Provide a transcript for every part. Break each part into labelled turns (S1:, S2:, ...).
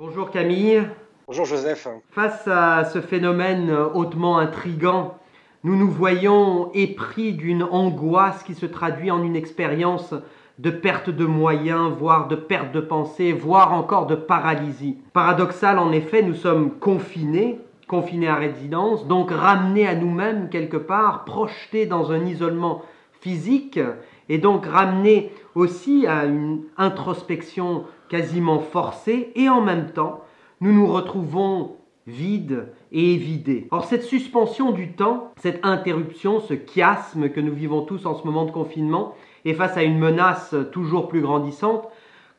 S1: Bonjour Camille.
S2: Bonjour Joseph.
S1: Face à ce phénomène hautement intrigant, nous nous voyons épris d'une angoisse qui se traduit en une expérience de perte de moyens, voire de perte de pensée, voire encore de paralysie. Paradoxal en effet, nous sommes confinés, confinés à résidence, donc ramenés à nous-mêmes quelque part, projetés dans un isolement physique et donc ramenés aussi à une introspection quasiment forcée et en même temps, nous nous retrouvons vides et évidés. Or cette suspension du temps, cette interruption, ce chiasme que nous vivons tous en ce moment de confinement, et face à une menace toujours plus grandissante,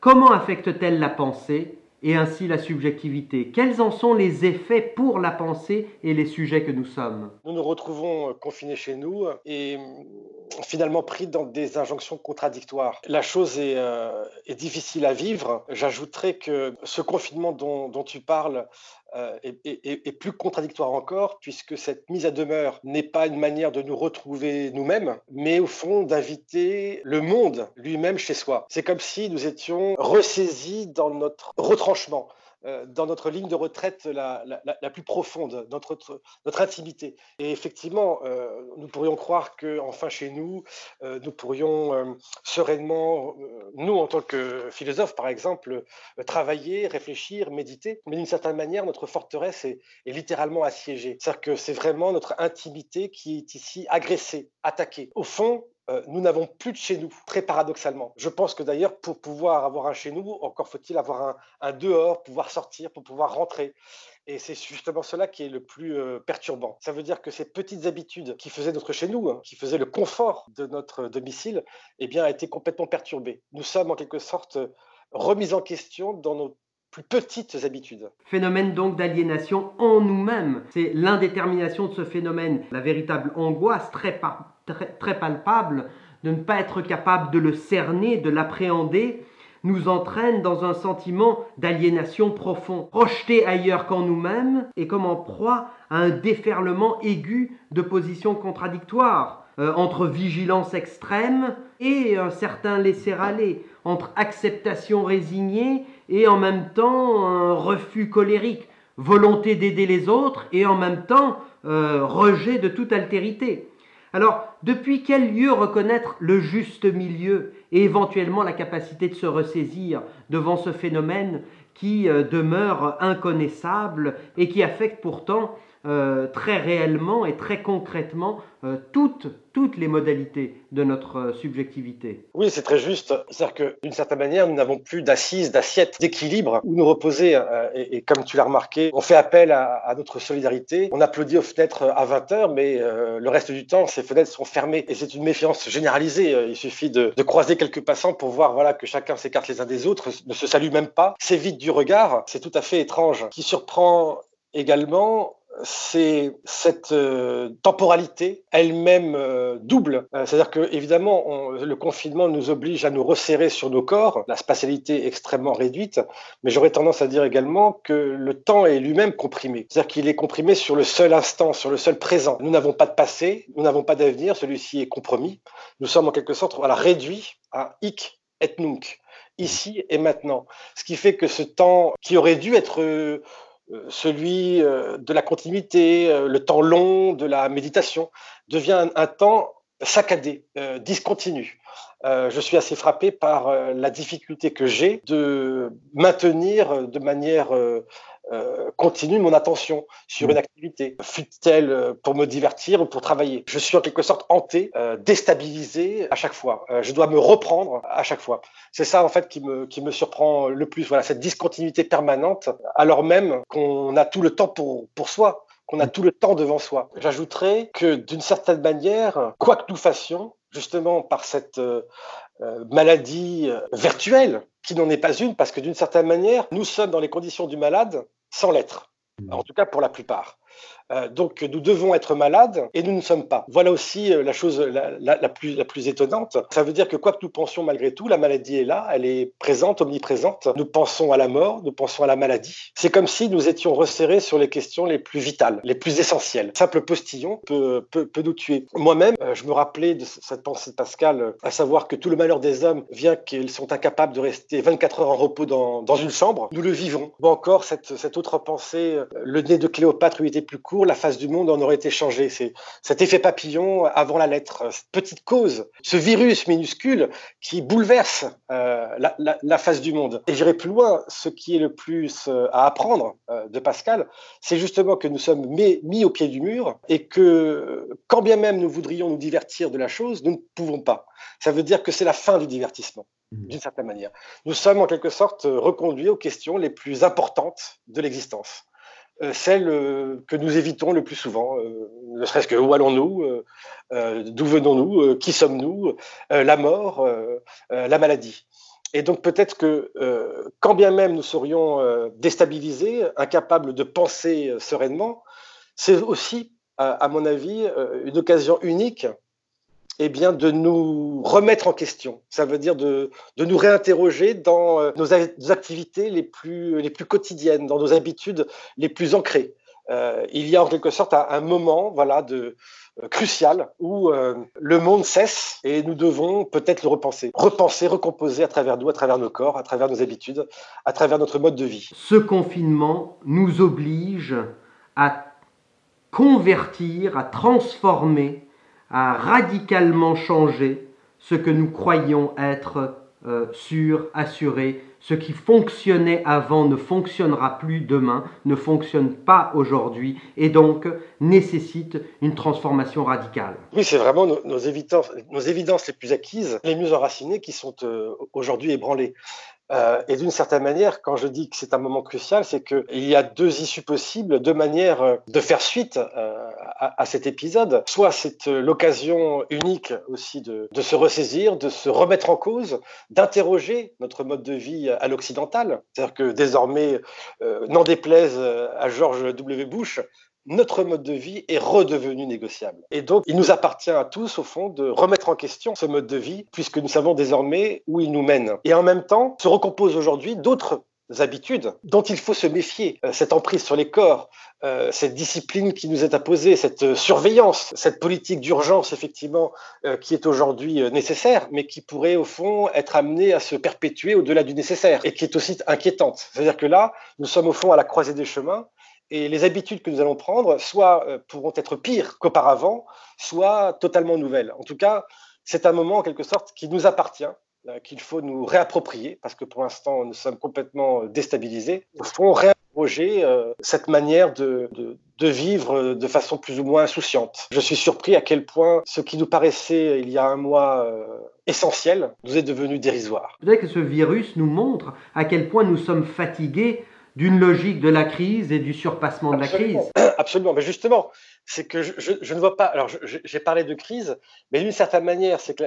S1: comment affecte-t-elle la pensée? Et ainsi la subjectivité Quels en sont les effets pour la pensée et les sujets que nous sommes?
S2: Nous nous retrouvons confinés chez nous et finalement pris dans des injonctions contradictoires. La chose est, euh, difficile à vivre. J'ajouterais que ce confinement dont, tu parles euh, est, plus contradictoire encore, puisque cette mise à demeure n'est pas une manière de nous retrouver nous-mêmes, mais au fond d'inviter le monde lui-même chez soi. C'est comme si nous étions ressaisis dans notre retranchement. Euh, dans notre ligne de retraite la, plus profonde, notre, notre intimité. Et effectivement, euh, nous pourrions croire que, enfin, chez nous, euh, nous pourrions sereinement, nous, en tant que philosophes, par exemple, travailler, réfléchir, méditer. Mais d'une certaine manière, notre forteresse est littéralement assiégée. C'est-à-dire que c'est vraiment notre intimité qui est ici agressée, attaquée. Au fond, euh, nous n'avons plus de chez nous, très paradoxalement. Je pense que d'ailleurs, pour pouvoir avoir un chez nous, encore faut-il avoir un, dehors, pouvoir sortir, pour pouvoir rentrer. Et c'est justement cela qui est le plus euh, perturbant. Ça veut dire que ces petites habitudes qui faisaient notre chez nous, hein, qui faisaient le confort de notre domicile, eh bien, a été complètement perturbées. Nous sommes en quelque sorte remis en question dans nos plus petites habitudes.
S1: Phénomène donc d'aliénation en nous-mêmes. C'est l'indétermination de ce phénomène, la véritable angoisse très, palpable de ne pas être capable de le cerner, de l'appréhender, nous entraîne dans un sentiment d'aliénation profond, projeté ailleurs qu'en nous-mêmes et comme en proie à un déferlement aigu de positions contradictoires, euh, entre vigilance extrême et un certain laisser-aller, entre acceptation résignée et en même temps refus colérique, volonté d'aider les autres et en même temps euh, rejet de toute altérité. Alors, depuis quel lieu reconnaître le juste milieu et éventuellement la capacité de se ressaisir devant ce phénomène qui euh, demeure inconnaissable et qui affecte pourtant euh, très réellement et très concrètement euh, toutes, toutes les modalités de notre euh, subjectivité.
S2: Oui, c'est très juste. C'est-à-dire que d'une certaine manière, nous n'avons plus d'assises, d'assiettes, d'équilibre où nous reposer. Et, comme tu l'as remarqué, on fait appel à, notre solidarité. On applaudit aux fenêtres à 20 heures, mais le reste du temps, ces fenêtres sont fermées. Et c'est une méfiance généralisée. Il suffit de, de, croiser quelques passants pour voir voilà, que chacun s'écarte les uns des autres, ne se salue même pas, s'évite du regard. C'est tout à fait étrange. Qui surprend également c'est cette euh, temporalité elle-même euh, double. Euh, c'est-à-dire que évidemment, le confinement nous oblige à nous resserrer sur nos corps, la spatialité est extrêmement réduite, mais j'aurais tendance à dire également que le temps est lui-même comprimé. C'est-à-dire qu'il est comprimé sur le seul instant, sur le seul présent. Nous n'avons pas de passé, nous n'avons pas d'avenir, celui-ci est compromis. Nous sommes en quelque sorte réduits à hic et nunc, ici et maintenant. Ce qui fait que ce temps qui aurait dû être celui euh, de la continuité, euh, le temps long de la méditation, devient un, temps saccadé, discontinu. je suis assez frappé par la difficulté que j'ai de maintenir de manière euh, continue mon attention sur mm. une activité, fut-elle euh, pour me divertir ou pour travailler? Je suis en quelque sorte hanté, euh, déstabilisé à chaque fois. je dois me reprendre à chaque fois. C'est ça en fait qui me, qui me surprend le plus. Voilà, cette discontinuité permanente, alors même qu'on a tout le temps pour, pour soi qu'on a mm. tout le temps devant soi. J'ajouterais que d'une certaine manière, quoi que nous fassions, justement par cette maladie virtuelle, qui n'en est pas une, parce que d'une certaine manière, nous sommes dans les conditions du malade sans l'être, mmh. en tout cas pour la plupart. Donc nous devons être malades et nous ne sommes pas. Voilà aussi la chose la, plus, étonnante. Ça veut dire que quoi que nous pensions malgré tout, la maladie est là, elle est présente, omniprésente. Nous pensons à la mort, nous pensons à la maladie. C'est comme si nous étions resserrés sur les questions les plus vitales, les plus essentielles. Simple postillon peut, nous tuer. Moi-même, je me rappelais de cette pensée de Pascal, à savoir que tout le malheur des hommes vient qu'ils sont incapables de rester 24 heures en repos dans, une chambre. Nous le vivons. Ou encore cette, cette autre pensée, euh, le nez de Cléopâtre eût été plus court, la face du monde en aurait été changée. C'est cet effet papillon avant la lettre, cette petite cause, ce virus minuscule qui bouleverse euh, la, la, la, face du monde. Et j'irai plus loin, ce qui est le plus euh, à apprendre euh, de Pascal, c'est justement que nous sommes mis, mis au pied du mur et que quand bien même nous voudrions nous divertir de la chose, nous ne pouvons pas. Ça veut dire que c'est la fin du divertissement. Mmh. d'une certaine manière. Nous sommes en quelque sorte reconduits aux questions les plus importantes de l'existence. Euh, celles euh, que nous évitons le plus souvent, euh, ne serait-ce que où allons-nous, d'où venons-nous, qui sommes-nous, la mort, la maladie. Et donc peut-être que quand bien même nous serions déstabilisés, incapables de penser sereinement, c'est aussi, à mon avis, une occasion unique eh bien, de nous remettre en question. Ça veut dire de, de nous réinterroger dans euh, nos, activités les plus, les plus quotidiennes, dans nos habitudes les plus ancrées. Euh, il y a en quelque sorte un, moment voilà, de, euh, crucial où le monde cesse et nous devons peut-être le repenser. Repenser, recomposer à travers nous, à travers nos corps, à travers nos habitudes, à travers notre mode de vie.
S1: Ce confinement nous oblige à convertir, à transformer a radicalement changé ce que nous croyions être euh, sûr, assuré. Ce qui fonctionnait avant ne fonctionnera plus demain, ne fonctionne pas aujourd'hui et donc nécessite une transformation radicale.
S2: Oui, c'est vraiment nos, évidences, les plus acquises, les mieux enracinées qui sont euh, aujourd'hui ébranlées. Euh, et d'une certaine manière, quand je dis que c'est un moment crucial, c'est qu'il y a deux issues possibles, deux manières euh, de faire suite euh, à, cet épisode. Soit c'est l'occasion unique aussi de, se ressaisir, de se remettre en cause, d'interroger notre mode de vie à l'occidental. C'est-à-dire que désormais, n'en déplaise à George W. Bush, notre mode de vie est redevenu négociable. Et donc, il nous appartient à tous, au fond, de remettre en question ce mode de vie, puisque nous savons désormais où il nous mène. Et en même temps, se recomposent aujourd'hui d'autres habitudes dont il faut se méfier. Euh, cette emprise sur les corps, euh, cette discipline qui nous est imposée, cette surveillance, cette politique d'urgence, effectivement, euh, qui est aujourd'hui nécessaire, mais qui pourrait, au fond, être amenée à se perpétuer au-delà du nécessaire et qui est aussi inquiétante. C'est-à-dire que là, nous sommes, au fond, à la croisée des chemins et les habitudes que nous allons prendre, soit euh, pourront être pires qu'auparavant, soit totalement nouvelles. En tout cas, c'est un moment en quelque sorte qui nous appartient, euh, qu'il faut nous réapproprier, parce que pour l'instant, nous sommes complètement euh, déstabilisés. Il faut réinterroger cette manière de, de, de, vivre de façon plus ou moins insouciante. Je suis surpris à quel point ce qui nous paraissait il y a un mois essentiel nous est devenu dérisoire.
S1: Peut-être que ce virus nous montre à quel point nous sommes fatigués d'une logique de la crise et du surpassement de la crise.
S2: Absolument, mais justement, c'est que je, je, ne vois pas. Alors, j'ai parlé de crise, mais d'une certaine manière, c'est que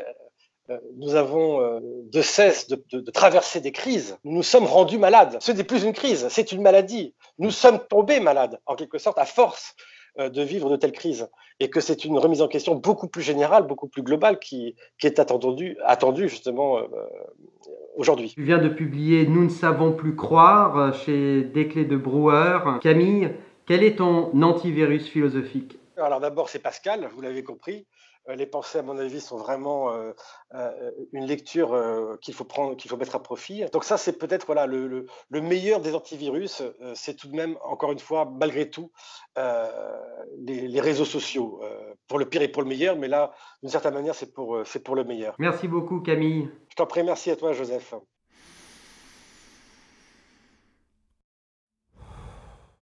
S2: euh, nous avons euh, de cesse de, de, de, traverser des crises. Nous nous sommes rendus malades. Ce n'est plus une crise, c'est une maladie. Nous sommes tombés malades, en quelque sorte, à force euh, de vivre de telles crises. Et que c'est une remise en question beaucoup plus générale, beaucoup plus globale qui, qui est attendue, attendue justement euh, aujourd'hui.
S1: Tu viens de publier Nous ne savons plus croire euh, chez Desclés de Brouwer. Camille, quel est ton antivirus philosophique?
S2: Alors d'abord, c'est Pascal, vous l'avez compris. Euh, les pensées, à mon avis, sont vraiment euh, euh, une lecture qu'il faut prendre, qu'il faut mettre à profit. Donc ça, c'est peut-être voilà le, le, meilleur des antivirus. c'est tout de même, encore une fois, malgré tout, les, les, réseaux sociaux, pour le pire et pour le meilleur. Mais là, d'une certaine manière, c'est pour, c'est pour le meilleur.
S1: Merci beaucoup, Camille.
S2: Je t'en prie, merci à toi, Joseph.